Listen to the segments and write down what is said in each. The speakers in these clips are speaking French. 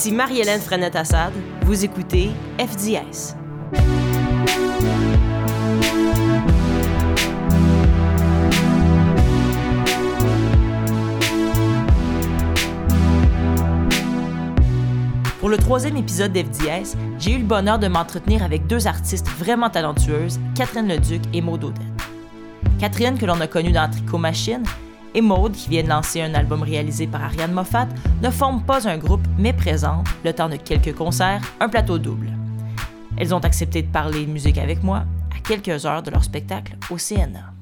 Ici Marie-Hélène Frenette-Assad. Vous écoutez FDS. Pour le troisième épisode d'FDS, j'ai eu le bonheur de m'entretenir avec deux artistes vraiment talentueuses, Catherine Leduc et Maud Odette. Catherine, que l'on a connue dans Tricot Machine, et Maud, qui vient de lancer un album réalisé par Ariane Moffat, ne forment pas un groupe, mais présentent, le temps de quelques concerts, un plateau double. Elles ont accepté de parler de musique avec moi à quelques heures de leur spectacle au CNA.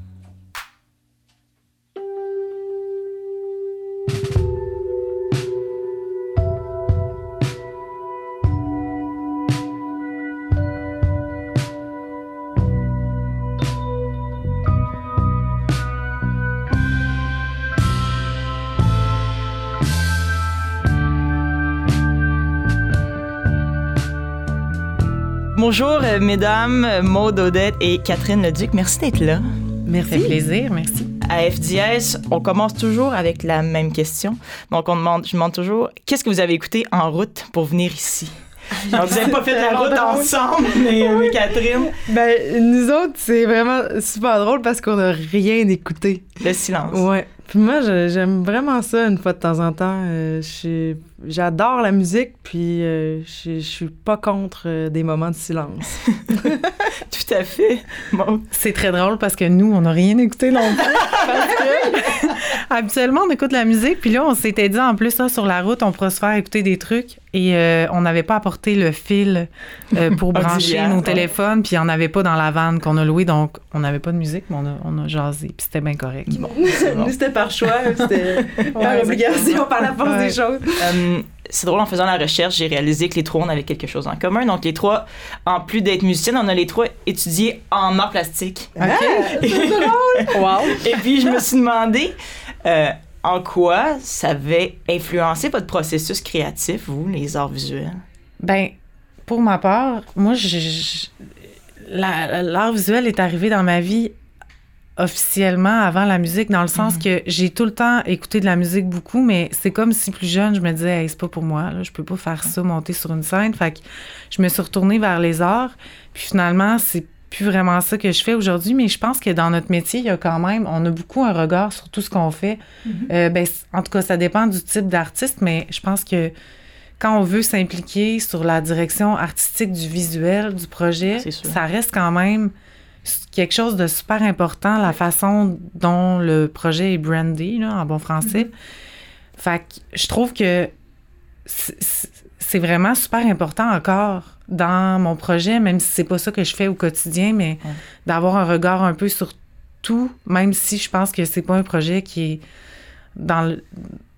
Bonjour, euh, mesdames, Maude Odette et Catherine Leduc. Merci d'être là. Merci. Ça fait plaisir, merci. À FDS, on commence toujours avec la même question. Donc, on demande, je demande toujours qu'est-ce que vous avez écouté en route pour venir ici? Vous n'avez pas fait la route ensemble, mais oui, Catherine. Ben, nous autres, c'est vraiment super drôle parce qu'on n'a rien écouté. Le silence. Ouais. Puis moi, j'aime vraiment ça une fois de temps en temps. Euh, j'adore la musique, puis euh, je suis pas contre euh, des moments de silence. Tout à fait. Bon. C'est très drôle parce que nous, on n'a rien écouté non habituellement, on écoute la musique, puis là, on s'était dit en plus, ça, sur la route, on pourrait se faire écouter des trucs. Et on n'avait pas apporté le fil pour brancher nos téléphones, puis il n'y en avait pas dans la vanne qu'on a louée, donc on n'avait pas de musique, mais on a, on a jasé, puis c'était bien correct. Bon, c'était par choix, c'était par obligation, par la force des choses. Euh, c'est drôle, en faisant la recherche, j'ai réalisé que les trois, on avait quelque chose en commun. Donc, les trois, en plus d'être musiciennes, on a les trois étudié en art plastique. OK? c'est drôle! wow! Et puis, je me suis demandé euh, en quoi ça avait influencé votre processus créatif, vous, les arts visuels? Ben, pour ma part, moi, l'art visuel est arrivé dans ma vie officiellement avant la musique, dans le sens mhm. que j'ai tout le temps écouté de la musique beaucoup, mais c'est comme si plus jeune, je me disais, hey, c'est pas pour moi, là, je peux pas faire ça, monter sur une scène. Fait que je me suis retournée vers les arts, puis finalement, c'est plus vraiment ça que je fais aujourd'hui, mais je pense que dans notre métier, il y a quand même, on a beaucoup un regard sur tout ce qu'on fait. Mhm. Euh, ben, en tout cas, ça dépend du type d'artiste, mais je pense que quand on veut s'impliquer sur la direction artistique du visuel du projet, ça reste quand même quelque chose de super important, la façon dont le projet est brandé, là, en bon français. Mm-hmm. Fait que je trouve que c'est vraiment super important encore dans mon projet, même si c'est pas ça que je fais au quotidien, mais d'avoir un regard un peu sur tout, même si je pense que c'est pas un projet qui est dans,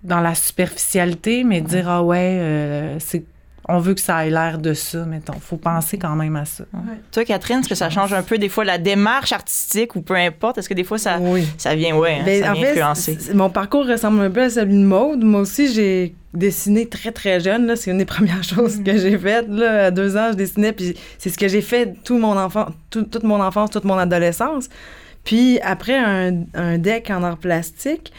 dans la superficialité, mais dire ah ouais, euh, c'est on veut que ça ait l'air de ça, mettons. faut penser quand même à ça. Toi, Catherine, est-ce que ça change un peu des fois la démarche artistique ou peu importe? Est-ce que des fois ça, ça vient, ouais, hein, ben, ça vient influencer? Mon parcours ressemble un peu à celui de mode. Moi aussi, j'ai dessiné très, très jeune. C'est une des premières choses que j'ai faites. Là. À deux ans, je dessinais. Puis c'est ce que j'ai fait tout mon enfant, toute mon enfance, toute mon adolescence. Puis après un, un deck en art plastique,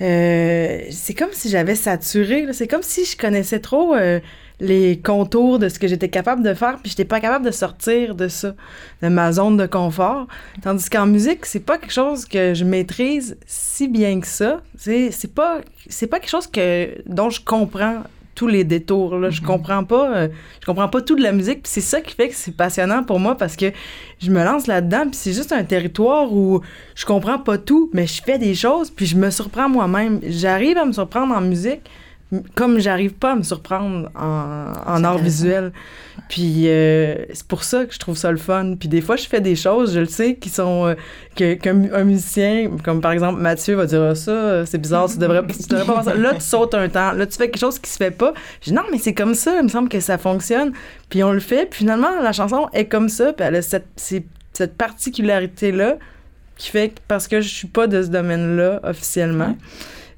euh, c'est comme si j'avais saturé. C'est comme si je connaissais trop euh, les contours de ce que j'étais capable de faire, puis j'étais pas capable de sortir de ça, de ma zone de confort. Tandis qu'en musique, c'est pas quelque chose que je maîtrise si bien que ça. C'est, c'est pas c'est pas quelque chose que dont je comprends tous les détours là. je mm-hmm. comprends pas euh, je comprends pas tout de la musique puis c'est ça qui fait que c'est passionnant pour moi parce que je me lance là-dedans puis c'est juste un territoire où je comprends pas tout mais je fais des choses puis je me surprends moi-même j'arrive à me surprendre en musique comme j'arrive pas à me surprendre en, art visuel. Puis euh, c'est pour ça que je trouve ça le fun. Puis des fois, je fais des choses, je le sais, qui sont. Euh, que, qu'un musicien, comme par exemple Mathieu, va dire ça, c'est bizarre, tu devrais, tu devrais pas faire ça. Là, tu sautes un temps. Là, tu fais quelque chose qui se fait pas. Je dis non, mais c'est comme ça, il me semble que ça fonctionne. Puis on le fait. Puis finalement, la chanson est comme ça. Puis elle a cette, cette particularité-là qui fait que parce que je suis pas de ce domaine-là officiellement.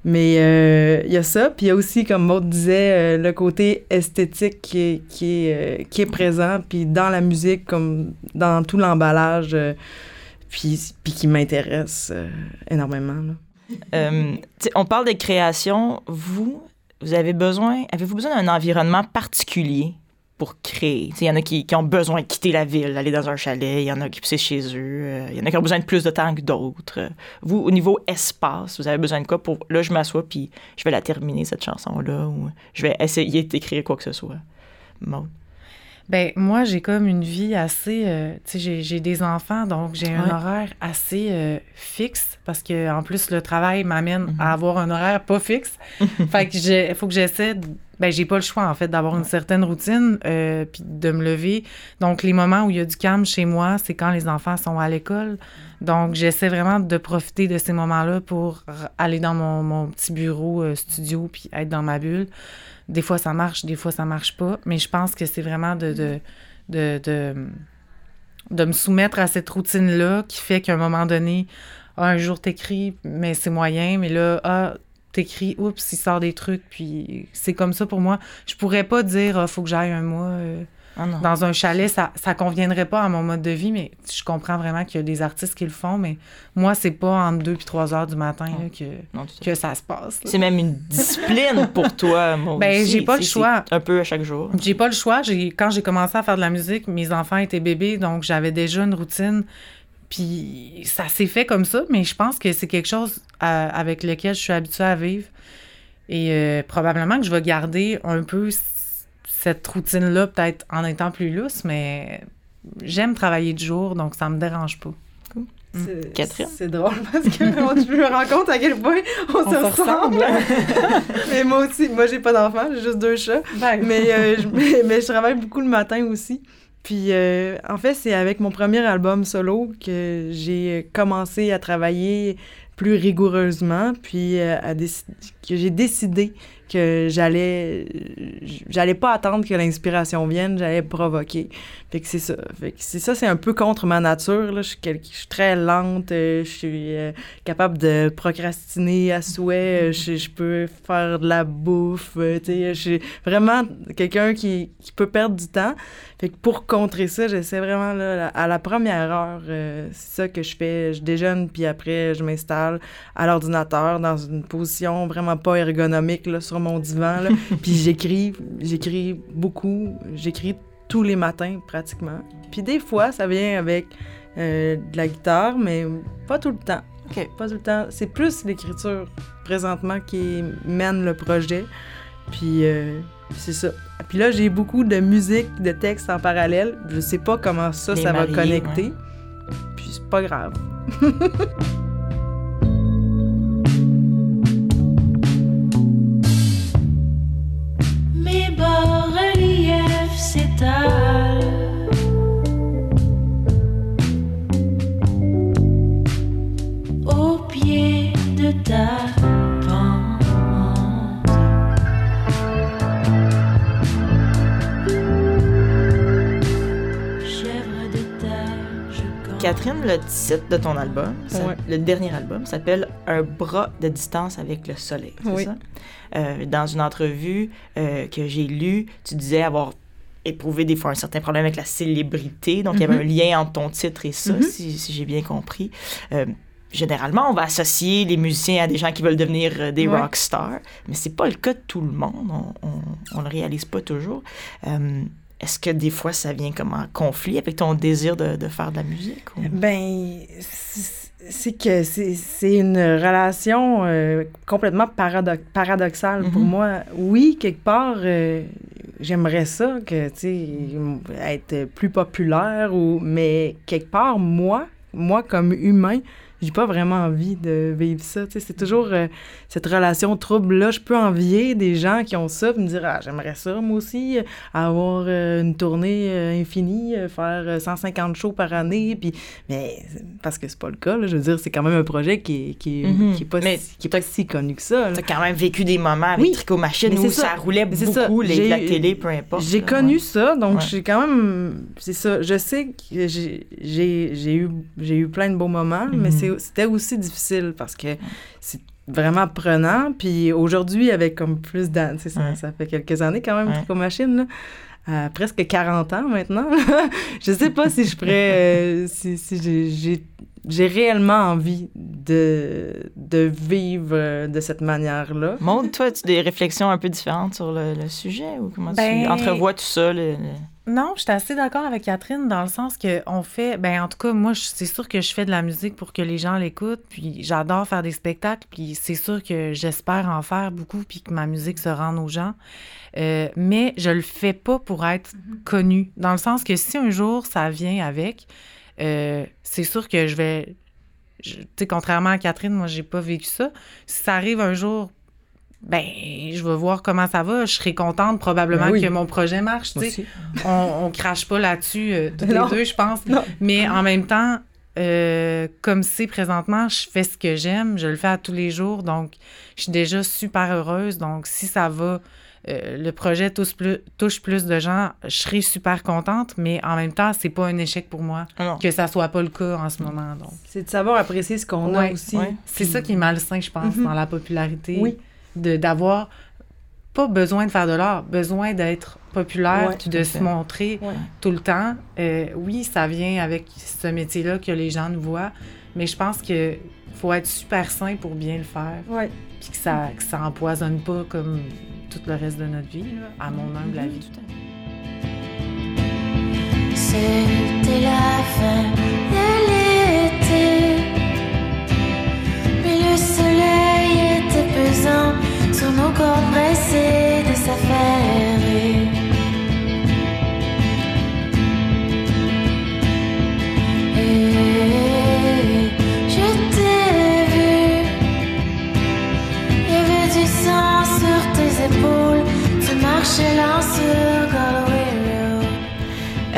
Mais euh, il y a ça. Puis il y a aussi, comme Maud disait, euh, le côté esthétique qui est, qui est, euh, qui est présent. Puis dans la musique, comme dans tout l'emballage, puis, puis qui m'intéresse énormément. on parle des créations. Vous, vous avez besoin, avez-vous besoin d'un environnement particulier? Pour créer? Il y en a qui, ont besoin de quitter la ville, aller dans un chalet, il y en a qui c'est chez eux, euh, il y en a qui ont besoin de plus de temps que d'autres. Vous, au niveau espace, vous avez besoin de quoi pour. Là, je m'assois, puis je vais la terminer, cette chanson-là, ou je vais essayer d'écrire quoi que ce soit. Ben moi, j'ai comme une vie assez. Euh, tu sais, j'ai des enfants, donc j'ai un horaire assez euh, fixe parce que en plus le travail m'amène à mhm. avoir un horaire pas fixe. fait que il faut que j'essaie. Ben j'ai pas le choix en fait d'avoir une certaine routine euh, puis de me lever. Donc les moments où il y a du calme chez moi, c'est quand les enfants sont à l'école. Donc j'essaie vraiment de profiter de ces moments-là pour aller dans mon, petit bureau studio puis être dans ma bulle. Des fois, ça marche, des fois, ça marche pas. Mais je pense que c'est vraiment de, de, de, de, me soumettre à cette routine-là qui fait qu'à un moment donné, ah, un jour, t'écris, mais c'est moyen. Mais là, ah, t'écris, oups, il sort des trucs. Puis c'est comme ça pour moi. Je pourrais pas dire, ah, faut que j'aille un mois. Euh, ah dans un chalet, ça, ça conviendrait pas à mon mode de vie, mais je comprends vraiment qu'il y a des artistes qui le font, mais moi, c'est pas entre 2 puis 3 heures du matin que, que ça se passe. C'est même une discipline pour toi, moi Ben, j'ai pas le choix. Un peu à chaque jour. J'ai pas le choix. Quand j'ai commencé à faire de la musique, mes enfants étaient bébés, donc j'avais déjà une routine. Puis ça s'est fait comme ça, mais je pense que c'est quelque chose euh, avec lequel je suis habituée à vivre. Et euh, probablement que je vais garder un peu cette routine-là, peut-être en étant plus lousse, mais j'aime travailler de jour, donc ça me dérange pas. Catherine? C'est drôle parce que je me rends compte à quel point on, se ressemble. mais moi aussi, moi j'ai pas d'enfant, j'ai juste deux chats. Ben. mais, euh, je, mais, je travaille beaucoup le matin aussi. Puis euh, en fait, c'est avec mon premier album solo que j'ai commencé à travailler plus rigoureusement, puis euh, à que j'ai décidé que j'allais j'allais pas attendre que l'inspiration vienne, j'allais provoquer. Fait que c'est ça. Fait que c'est ça, c'est un peu contre ma nature. Là. Je, suis je suis très lente, euh, je suis euh, capable de procrastiner à souhait, je, je, peux faire de la bouffe, je suis vraiment quelqu'un qui, qui peut perdre du temps. Fait que pour contrer ça, j'essaie vraiment là, à la première heure, c'est ça que je fais. Je déjeune, puis après, je m'installe à l'ordinateur dans une position vraiment pas ergonomique là, sur mon divan. Là. puis j'écris, j'écris beaucoup. J'écris tous les matins pratiquement. Puis des fois, ça vient avec euh, de la guitare, mais pas tout le temps. Pas tout le temps. C'est plus l'écriture présentement qui mène le projet. Puis euh, c'est ça. Puis là, j'ai beaucoup de musique, de textes en parallèle. Je sais pas comment ça, ça va connecter. Puis c'est pas grave. Catherine, le titre de ton album, le dernier album, s'appelle Un bras de distance avec le soleil. C'est ça? Euh, dans une entrevue euh, que j'ai lue, tu disais avoir éprouvé des fois un certain problème avec la célébrité. Donc, il y avait mm-hmm. un lien entre ton titre et ça, mm-hmm. si, j'ai bien compris. Euh, généralement, on va associer les musiciens à des gens qui veulent devenir des rock stars, mais c'est pas le cas de tout le monde. On, ne le réalise pas toujours. Est-ce que des fois, ça vient comme en conflit avec ton désir de, de faire de la musique? Ben, c'est que c'est une relation euh, complètement paradoxale pour mhm. moi. Oui, quelque part, euh, j'aimerais ça, que, être plus populaire, ou, mais quelque part, moi, moi comme humain, j'ai pas vraiment envie de vivre ça. C'est toujours euh, cette relation trouble-là. Je peux envier des gens qui ont ça, me dire Ah, j'aimerais ça, moi aussi, avoir euh, une tournée euh, infinie, faire 150 shows par année. Puis, mais parce que c'est pas le cas, là, je veux dire, c'est quand même un projet qui est, qui mhm. qui est pas, si, qui est pas si connu que ça. Tu as quand même vécu des moments avec Tricot Machine où ça, roulait beaucoup, les, la télé, peu importe. J'ai connu ça, donc j'ai quand même. C'est ça. Je sais que j'ai eu, eu plein de beaux moments, mais mhm. c'est c'était aussi difficile parce que c'est vraiment prenant. Puis aujourd'hui, avec comme plus d'années, ça, ça fait quelques années quand même, ouais. Machine, là. presque 40 ans maintenant. je sais pas si je pourrais. Euh, si, si j'ai réellement envie de, de vivre de cette manière-là. Maud, toi, as-tu des réflexions un peu différentes sur le, sujet ou comment tu Ben- entrevois tout ça? le- le- Non, je suis assez d'accord avec Catherine dans le sens que on fait, ben en tout cas moi c'est sûr que je fais de la musique pour que les gens l'écoutent, puis j'adore faire des spectacles, puis c'est sûr que j'espère en faire beaucoup, puis que ma musique se rende aux gens, Euh, mais je le fais pas pour être connue, dans le sens que si un jour ça vient avec, euh, c'est sûr que je vais, tu sais contrairement à Catherine, moi j'ai pas vécu ça. Si ça arrive un jour ben, je vais voir comment ça va. Je serai contente probablement Ben oui. que mon projet marche. Aussi. on, on crache pas là-dessus euh, toutes Non. les deux, je pense. Non. Mais en même temps, euh, comme c'est présentement, je fais ce que j'aime, je le fais à tous les jours, donc je suis déjà super heureuse. Donc si ça va, euh, le projet touche plus, touche plus de gens, je serai super contente, mais en même temps, c'est pas un échec pour moi Ah non. que ça soit pas le cas en ce moment. Donc C'est de savoir apprécier ce qu'on a Ouais, aussi. ouais. c'est ça qui est malsain, je pense, Mhm. dans la popularité. Oui. D'avoir pas besoin de faire de l'art, besoin d'être populaire, Ouais, de se montrer Ouais. tout le temps. Euh, oui, ça vient avec ce métier-là que les gens nous voient, mais je pense que faut être super sain pour bien le faire, Ouais. puis que ça que ça empoisonne pas comme tout le reste de notre vie, là, à mon humble avis. Tout à fait. C'était la fin pressés de s'affairer. Et je t'ai vu. Il y avait du sang sur tes épaules. Tu marchais lent sur.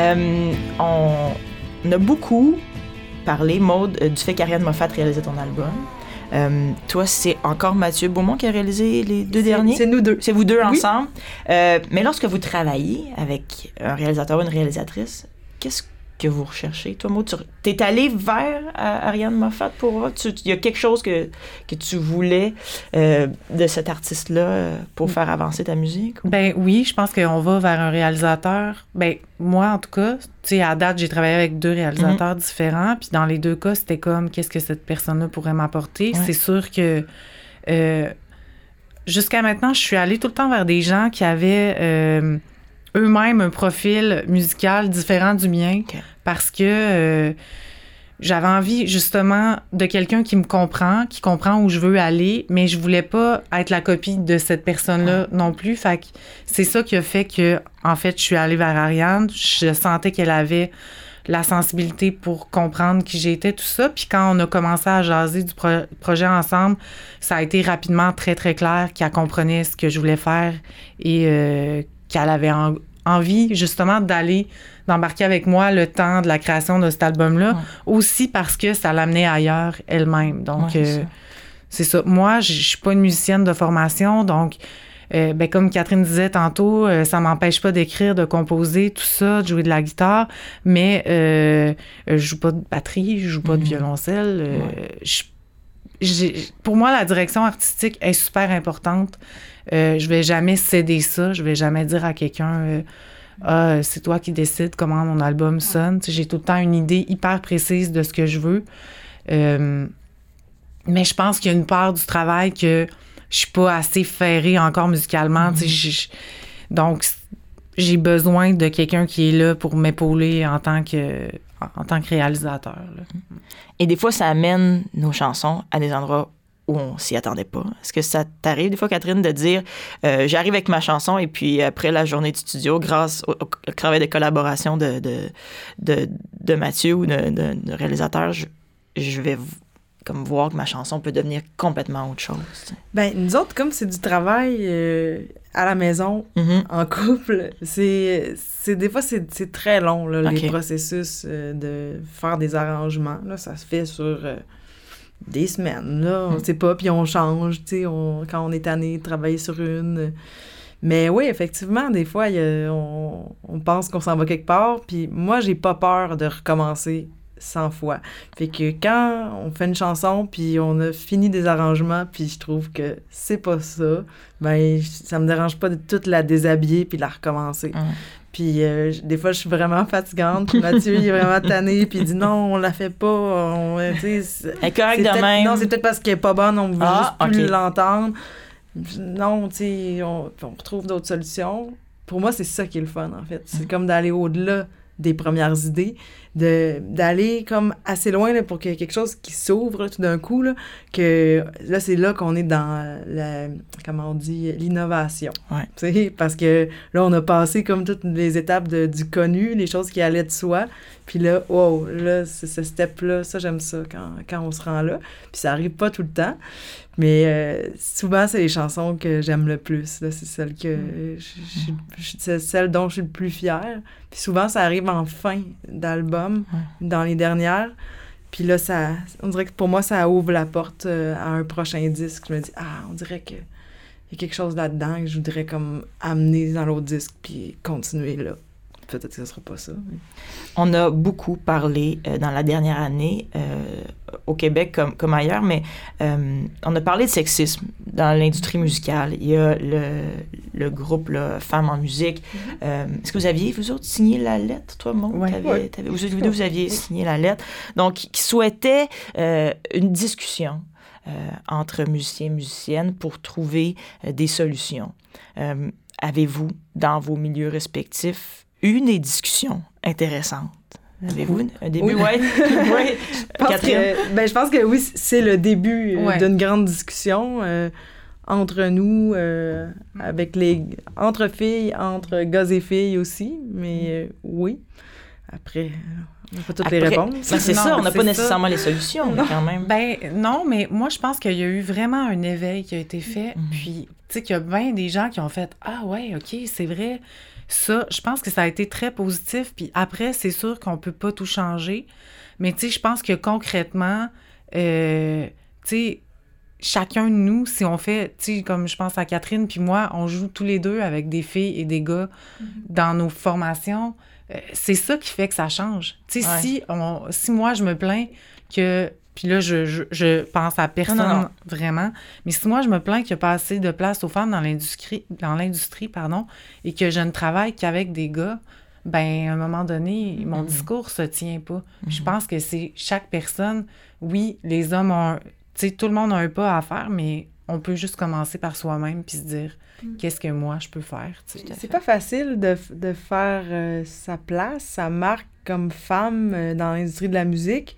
Euh, on a beaucoup parlé, Maude, euh, du fait qu'Ariane Moffat réalisait ton album. Euh, toi, c'est encore Mathieu Beaumont qui a réalisé les deux derniers? C'est nous deux. C'est vous deux Oui. ensemble. Euh, mais lorsque vous travaillez avec un réalisateur ou une réalisatrice, qu'est-ce que vous recherchez? Toi, Maud, tu es allé vers euh, Ariane Moffat pour voir? Il y a quelque chose que, que tu voulais euh, de cet artiste-là euh, pour faire avancer ta musique? ou- Ben oui, je pense qu'on va vers un réalisateur. Ben moi, en tout cas, tu sais, à date, j'ai travaillé avec deux réalisateurs différents, puis dans les deux cas, c'était comme qu'est-ce que cette personne-là pourrait m'apporter? Ouais. C'est sûr que euh, jusqu'à maintenant, je suis allée tout le temps vers des gens qui avaient euh, eux-mêmes un profil musical différent du mien, parce que euh, j'avais envie justement de quelqu'un qui me comprend, qui comprend où je veux aller, mais je voulais pas être la copie de cette personne-là non plus. Fait que c'est ça qui a fait que, en fait, je suis allée vers Ariane. Je sentais qu'elle avait la sensibilité pour comprendre qui j'étais, tout ça. Puis quand on a commencé à jaser du pro- projet ensemble, ça a été rapidement très, très clair qu'elle comprenait ce que je voulais faire et euh, qu'elle avait en- envie, justement, d'aller, d'embarquer avec moi le temps de la création de cet album-là, Ouais. aussi parce que ça l'amenait ailleurs elle-même. Donc, Ouais, euh, ça. c'est ça. Moi, je suis pas une musicienne de formation, donc, euh, ben, comme Catherine disait tantôt, euh, ça m'empêche pas d'écrire, de composer, tout ça, de jouer de la guitare, mais euh, je joue pas de batterie, je joue pas de Mhm. violoncelle. je- pour moi, la direction artistique est super importante. Euh, je vais jamais céder ça. Je vais jamais dire à quelqu'un euh, ah, c'est toi qui décides comment mon album sonne. J'ai tout le temps une idée hyper précise de ce que je veux. Euh, mais je pense qu'il y a une part du travail que je suis pas assez ferrée encore musicalement. je- je- donc, j'ai besoin de quelqu'un qui est là pour m'épauler en tant que en tant que réalisateur. là. Et des fois, ça amène nos chansons à des endroits où on s'y attendait pas. Est-ce que ça t'arrive des fois, Catherine, de dire euh, j'arrive avec ma chanson et puis après la journée de studio, grâce au, au travail de collaboration de, de, de, de Mathieu ou de, de- de réalisateur, je, je vais comme voir que ma chanson peut devenir complètement autre chose. tu sais? Ben, nous autres, comme c'est du travail euh, à la maison, Mhm. en couple, c'est, des fois, c'est, très long, là, les processus euh, de faire des arrangements. Là, ça se fait sur euh, des semaines, là, on Mm. sait pas, puis on change, tu sais, on- quand on est tanné de travailler sur une. Mais oui, effectivement, des fois, y a- on, on pense qu'on s'en va quelque part, puis moi, j'ai pas peur de recommencer 100 fois. Fait que quand on fait une chanson, puis on a fini des arrangements, puis je trouve que c'est pas ça, ben ça me dérange pas de toute la déshabiller puis la recommencer. Puis euh, des fois, je suis vraiment fatigante. Puis Mathieu, il est vraiment tanné. Puis il dit non, on la fait pas. On, Elle est correcte de même. Non, c'est peut-être parce qu'elle est pas bonne, on veut Ah, juste plus l'entendre. Non, tu sais, on, on retrouve d'autres solutions. Pour moi, c'est ça qui est le fun, en fait. Mm. C'est comme d'aller au-delà des premières idées, d'aller comme assez loin là, pour qu'il y ait quelque chose qui s'ouvre tout d'un coup, là, que là, c'est là qu'on est dans la, comment on dit, l'innovation. Ouais. Parce que là, on a passé comme toutes les étapes de- du connu, les choses qui allaient de soi. Puis là, wow, là, c'est ce step-là, ça, j'aime ça quand, quand on se rend là. Puis ça arrive pas tout le temps. Mais euh, souvent, c'est les chansons que j'aime le plus. C'est celles que je- je- je- c'est celles dont je suis le plus fière. Puis souvent, ça arrive en fin d'album, dans les dernières. Puis là, ça, on dirait que pour moi, ça ouvre la porte euh, à un prochain disque. Je me dis, ah, on dirait que il y a quelque chose là-dedans que je voudrais comme amener dans l'autre disque puis continuer là. Peut-être que ce sera pas ça. mais- On a beaucoup parlé euh, dans la dernière année, euh, au Québec comme, comme ailleurs, mais euh, on a parlé de sexisme dans l'industrie musicale. Il y a le, le groupe là, Femmes en musique. Euh, Est-ce que vous aviez, vous autres, signé la lettre, toi, Maud? Ouais. Ouais. vous, vous deux, vous aviez signé la lettre. Donc, qui souhaitait euh, une discussion euh, entre musiciens et musiciennes pour trouver euh, des solutions. Euh, Avez-vous, dans vos milieux respectifs, eu des discussions intéressantes? Avez-vous une- un début? Oui. Ouais. ouais. Je pense Catherine? que- ben, je pense que oui, c'est le début euh, Ouais. d'une grande discussion euh, entre nous, euh, avec les entre filles, entre gars et filles aussi. Mais euh, oui. Après, on n'a pas toutes les Après- réponses. Ben, c'est ça, on n'a pas ça. nécessairement les solutions, mais quand même. Ben non, mais moi, je pense qu'il y a eu vraiment un éveil qui a été fait. Mhm. Puis, tu sais, qu'il y a bien des gens qui ont fait Ah ouais, OK, c'est vrai. Ça, je pense que ça a été très positif. Puis après, c'est sûr qu'on peut pas tout changer. Mais tu sais, je pense que concrètement, euh, tu sais, chacun de nous, si on fait, tu sais, comme je pense à Catherine, puis moi, on joue tous les deux avec des filles et des gars dans nos formations, euh, c'est ça qui fait que ça change. Tu sais, Ouais. si, on, si moi, je me plains que, puis là, je, je, je pense à personne Non, non, non. vraiment, mais si moi, je me plains qu'il n'y a pas assez de place aux femmes dans l'industrie, dans l'industrie, pardon, et que je ne travaille qu'avec des gars, ben à un moment donné, mon Mhm. discours se tient pas. Je pense que c'est chaque personne, oui, les hommes ont, un- tu sais, tout le monde a un pas à faire, mais on peut juste commencer par soi-même puis se dire, qu'est-ce que moi je peux faire. C'est pas facile de, de faire euh, sa place, sa marque comme femme euh, dans l'industrie de la musique.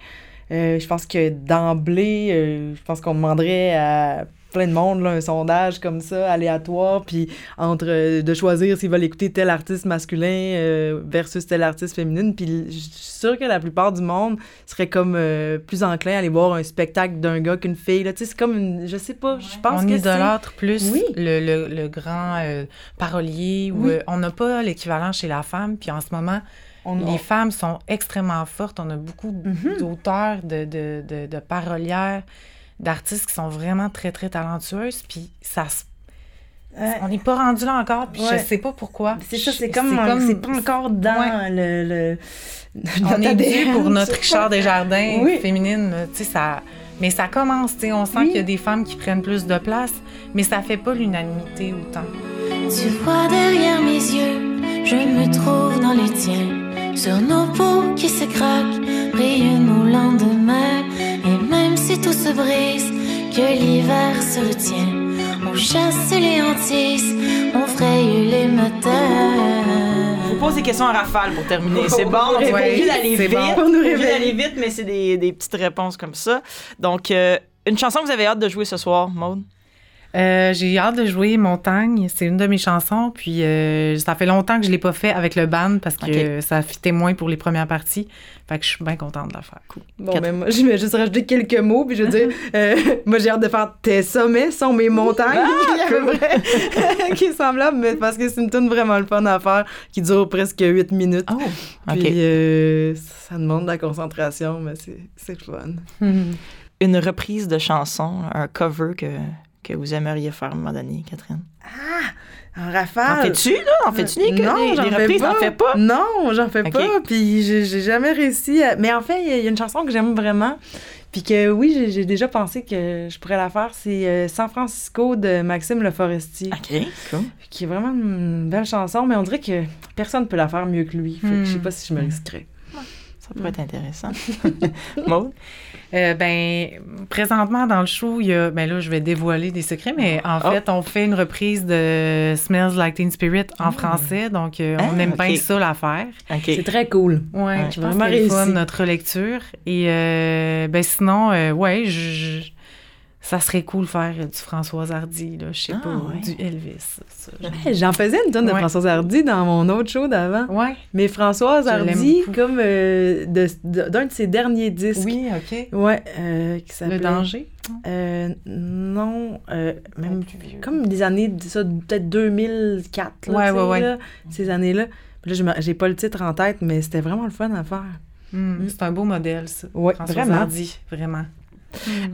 Euh, je pense que d'emblée, euh, je pense qu'on demanderait à plein de monde là, un sondage comme ça, aléatoire, puis entre euh, de choisir s'ils veulent écouter tel artiste masculin euh, versus tel artiste féminine. Puis je suis sûre que la plupart du monde serait comme euh, plus enclin à aller voir un spectacle d'un gars qu'une fille. là. Tu sais, c'est comme une... Je sais pas, je pense on que c'est... idolâtre plus Oui. le, le- le grand euh, parolier. Oui. euh, on n'a pas l'équivalent chez la femme. Puis en ce moment, on- les femmes sont extrêmement fortes. On a beaucoup Mhm. d'auteurs, de, de, de, de parolières, d'artistes qui sont vraiment très, très talentueuses. Puis ça se- Ouais. On n'est pas rendu là encore. Puis Ouais. je sais pas pourquoi. C'est ça, c'est comme, c'est pas encore dans Ouais. le, le On est dû pour notre Richard. Desjardins Oui. féminine. Tu sais, ça... Mais ça commence, tu sais, on sent Oui. qu'il y a des femmes qui prennent plus de place, mais ça fait pas l'unanimité autant. Tu vois derrière mes yeux, je me trouve dans les tiens. Sur nos peaux qui se craquent, brillent nos lendemains. Et même si tout se brise, que l'hiver se retient, on chasse les hantises, on fraye les matins. Je vous pose des questions en rafale pour terminer. C'est bon, on est Ouais, obligé d'aller vite. bon. On est d'aller vite, mais c'est des, des petites réponses comme ça. Donc, euh, une chanson que vous avez hâte de jouer ce soir, Maude? Euh, j'ai hâte de jouer Montagne. C'est une de mes chansons. Puis euh, ça fait longtemps que je l'ai pas fait avec le band parce que ça fitait moins pour les premières parties. Fait que je suis bien contente de la faire. Cool. Bon, Quatre- ben moi, je vais juste rajouter quelques mots, puis je veux dire, euh, moi, j'ai hâte de faire tes sommets sont mes montagnes, près, qui est semblable, mais parce que c'est une tune vraiment le fun à faire, qui dure presque 8 minutes. Oh, Puis, OK. euh, ça demande de la concentration, mais c'est, c'est le fun. Une reprise de chanson, un cover que, que vous aimeriez faire à un moment donné, Catherine? En En rafale. fais-tu, là? En fais-tu des, des, non, des j'en fais reprises? pas. T'en fais pas? Non, j'en fais pas. Puis j'ai jamais réussi. à- Mais en fait, il y a- une chanson que j'aime vraiment. Puis que oui, j'ai- j'ai déjà pensé que je pourrais la faire. C'est euh, San Francisco de Maxime Le Forestier, OK, cool. qui est vraiment une belle chanson, mais on dirait que personne ne peut la faire mieux que lui. Fait que je sais Hmm. pas si je me risquerais. Ça pourrait être intéressant. Maud? Euh, ben, présentement, dans le show, il y a. Ben là, je vais dévoiler des secrets, mais en Oh. fait, on fait une reprise de Smells Like Teen Spirit en français, donc euh, on Ah, aime ok. bien ça la faire. OK. C'est très cool. Ouais, Ouais. je pense Vraiment fun, réussi. notre relecture. Et euh, ben sinon, euh, ouais, je, je- ça serait cool faire du Françoise Hardy, là, je sais Ah, pas, ouais. du Elvis. J'en faisais une tonne de Ouais. Françoise Hardy dans mon autre show d'avant. Ouais, Mais Françoise Hardy, comme euh, de- de- d'un de, ses derniers disques. oui, OK. Ouais, euh, qui s'appelait... Le danger? Euh, non, euh, même plus vieux. comme des années, ça, peut-être 2004, là, Ouais, ouais, ouais. là, ces années-là. Là, je me- j'ai pas le titre en tête, mais c'était vraiment le fun à faire. Hmm, C'est un beau modèle, ça. Ouais, Françoise vraiment. Hardy, vraiment.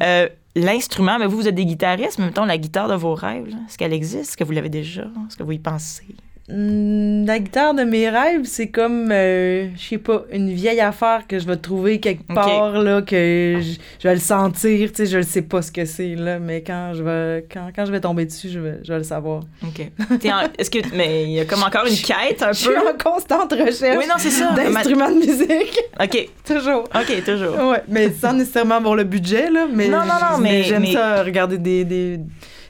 Euh, L'instrument, mais vous, vous êtes des guitaristes, mais mettons la guitare de vos rêves, est-ce qu'elle existe? Est-ce que vous l'avez déjà? Est-ce que vous y pensez? La guitare de mes rêves, c'est comme, euh, je sais pas, une vieille affaire que je vais trouver quelque part, là, que je, je vais le sentir, tu sais, je ne sais pas ce que c'est, là, mais quand je vais, quand, quand je vais tomber dessus, je vais, je vais le savoir. OK. Est-ce que. Mais il y a comme encore une quête un Je suis peu? en constante recherche Oui, non, c'est ça. d'instruments de musique, OK. toujours. OK, toujours. Ouais, mais sans nécessairement avoir le budget, là. Mais Non, non, non, mais- j'aime mais- ça, regarder des, des,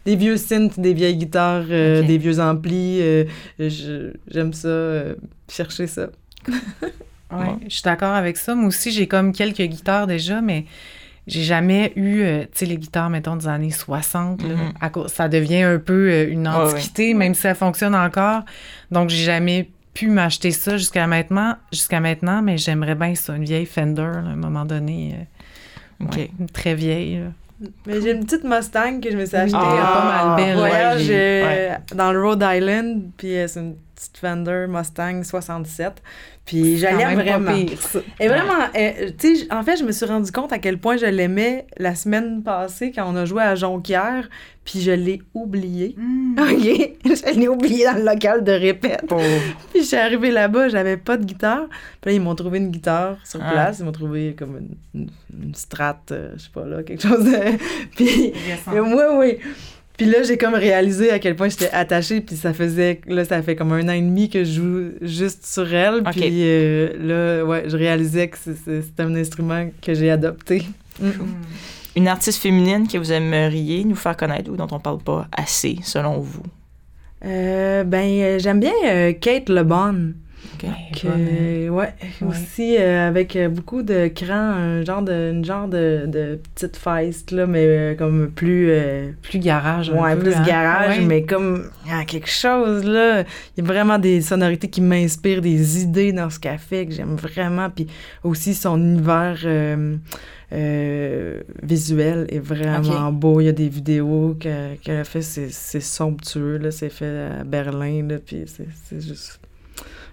des vieux synths, des vieilles guitares, euh, des vieux amplis. euh, je- j'aime ça, euh, chercher ça. Ouais, je suis d'accord avec ça. Moi aussi, j'ai comme quelques guitares déjà, mais j'ai jamais eu, tu sais, les guitares, mettons, des années 60. là, Mhm. à cause- ça devient un peu une antiquité, même si ça fonctionne encore. Donc, j'ai jamais pu m'acheter ça jusqu'à maintenant, jusqu'à maintenant, mais j'aimerais bien ça, une vieille Fender, là, à un moment donné. OK. ouais, une très vieille. là. Mais j'ai une petite Mustang que je me suis achetée Ah, pas mal belle, en voyage ouais, j'ai- euh, dans le Rhode Island. Puis euh, c'est une petite Fender Mustang 67. Puis pas vraiment. pire, ça. Et vraiment, euh, tu sais, en fait, je me suis rendu compte à quel point je l'aimais la semaine passée quand on a joué à Jonquière, puis je l'ai oublié. Mm. OK? je l'ai oublié dans le local de répète. Puis je suis arrivée là-bas, j'avais pas de guitare. Puis là, ils m'ont trouvé une guitare sur Ah. place. Ils m'ont trouvé comme une, une, une strat, euh, je sais pas là, quelque chose de... Puis, oui, oui. Puis là, j'ai comme réalisé à quel point j'étais attachée. Puis ça faisait... Là, ça fait comme un an et demi que je joue juste sur elle. Ok. Puis euh, là, ouais, je réalisais que c'est- c'est c'est un instrument que j'ai adopté. Mm. Une artiste féminine que vous aimeriez nous faire connaître ou dont on parle pas assez, selon vous? Euh, ben, euh, j'aime bien euh, Kate LeBon. OK. Que, ouais, aussi euh, avec euh, beaucoup de cran, un genre de, une genre de, de petite feiste, là, mais euh, comme plus, Plus garage. un ouais, peu, plus hein. garage, Ouais. mais comme il y a quelque chose, là. Il y a vraiment des sonorités qui m'inspirent, des idées dans ce qu'elle fait que j'aime vraiment. Puis aussi son univers visuel est vraiment beau. Il y a des vidéos que- qu'elle a fait, c'est somptueux. C'est fait à Berlin, là, puis c'est juste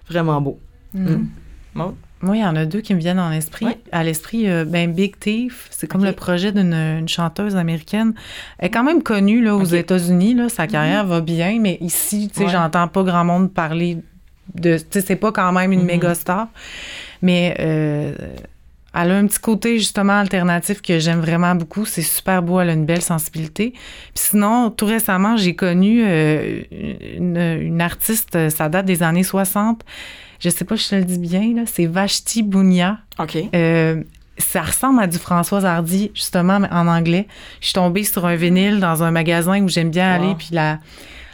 vraiment beau. Mm. Maud? Moi, il y en a deux qui me viennent en esprit. Ouais. À l'esprit, euh, ben, Big Thief, c'est comme le projet d'une une chanteuse américaine. Elle est quand même connue là, aux. États-Unis. Là, sa carrière va bien, mais ici, tu sais, Ouais. j'entends pas grand monde parler de. Tu sais, c'est pas quand même une Mhm. méga star. Mais euh, elle a un petit côté justement alternatif que j'aime vraiment beaucoup. C'est super beau, elle a une belle sensibilité. Puis sinon, tout récemment, j'ai connu euh, une, une artiste, ça date des années 60. Je sais pas si je te le dis bien, là. C'est Vashti Bounia. OK. Euh, ça ressemble à du Françoise Hardy, justement, mais en anglais. Je suis tombée sur un vinyle dans un magasin où j'aime bien Wow. aller, puis la,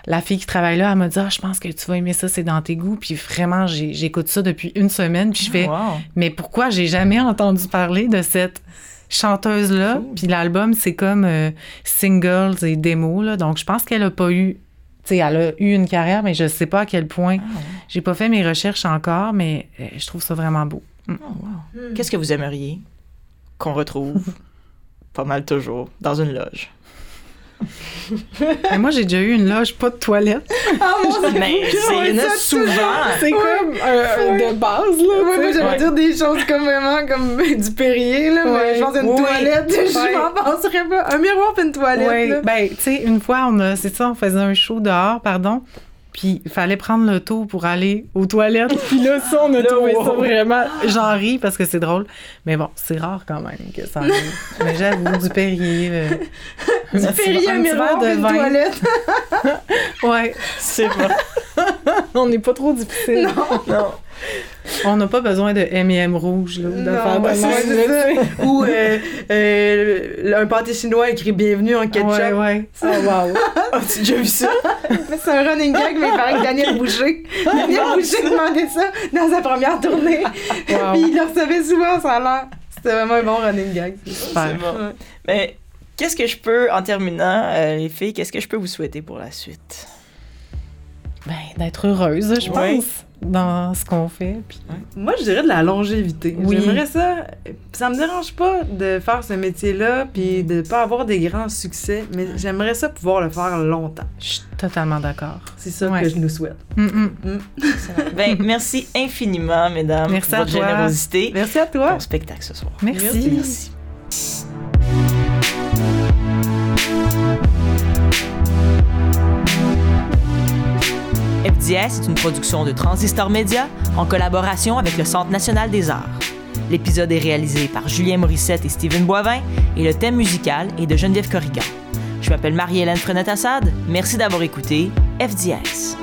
la fille qui travaille là, elle m'a dit Ah, je pense que tu vas aimer ça, c'est dans tes goûts. Puis vraiment, j'ai- j'écoute ça depuis une semaine, puis je fais Wow. Mais pourquoi j'ai jamais entendu parler de cette chanteuse-là? Cool. Puis l'album, c'est comme euh, singles et démos, là. Donc, je pense qu'elle a pas eu. Tu sais, elle a eu une carrière, mais je sais pas à quel point. Ah, ouais. J'ai pas fait mes recherches encore, mais euh, je trouve ça vraiment beau. Oh, wow. Qu'est-ce que vous aimeriez qu'on retrouve pas mal toujours dans une loge? Mais moi, j'ai déjà eu une loge, pas de toilette. Mais c'est il y en a souvent. C'est comme euh, de base, là. Ouais, sais. j'allais dire des choses comme vraiment comme du Perrier, là, Ouais. mais je pense à une Oui. toilette, je Ouais. m'en penserais pas. Un miroir puis une toilette, Ouais, là. ben, tu sais, une fois, on a, c'est ça, on faisait un show dehors, pardon. Puis il fallait prendre le tour pour aller aux toilettes. Puis là, ça, on a trouvé ça vraiment... J'en ris parce que c'est drôle. Mais bon, c'est rare quand même que ça arrive. Mais j'avoue, du Perrier... euh, Du Perrier, un un miroir, puis une toilette. Ouais, C'est bon. on n'est pas trop difficile. non. On n'a pas besoin de M&M rouge, là, ou de faire Non, de ouais, ça. Ou euh, euh, un pâté chinois écrit bienvenue en ketchup. Ouais, ouais. Oh, wow. As-tu déjà vu ça? C'est un running gag, mais il paraît que Daniel Boucher. Daniel Boucher demandait ça dans sa première tournée. Wow. Puis il le recevait souvent, ça a l'air. C'était vraiment un bon running gag. C'est bon. Ouais. Mais qu'est-ce que je peux, en terminant, euh, les filles, qu'est-ce que je peux vous souhaiter pour la suite? Ben, d'être heureuse, je Ouais. pense, dans ce qu'on fait. Puis... Moi, je dirais de la longévité. Oui. J'aimerais ça. Ça me dérange pas de faire ce métier-là, puis de pas avoir des grands succès, mais j'aimerais ça pouvoir le faire longtemps. Je suis totalement d'accord. C'est ça Ouais. que je nous souhaite. Mm, mm. Ben, merci infiniment, mesdames, Merci pour à votre toi. générosité. Merci à toi. Bon spectacle ce soir. Merci. Merci. FDS est une production de Transistor Média en collaboration avec le Centre national des arts. L'épisode est réalisé par Julien Morissette et Steven Boivin et le thème musical est de Geneviève Corrigan. Je m'appelle Marie-Hélène Frenette-Assad. Merci d'avoir écouté FDS.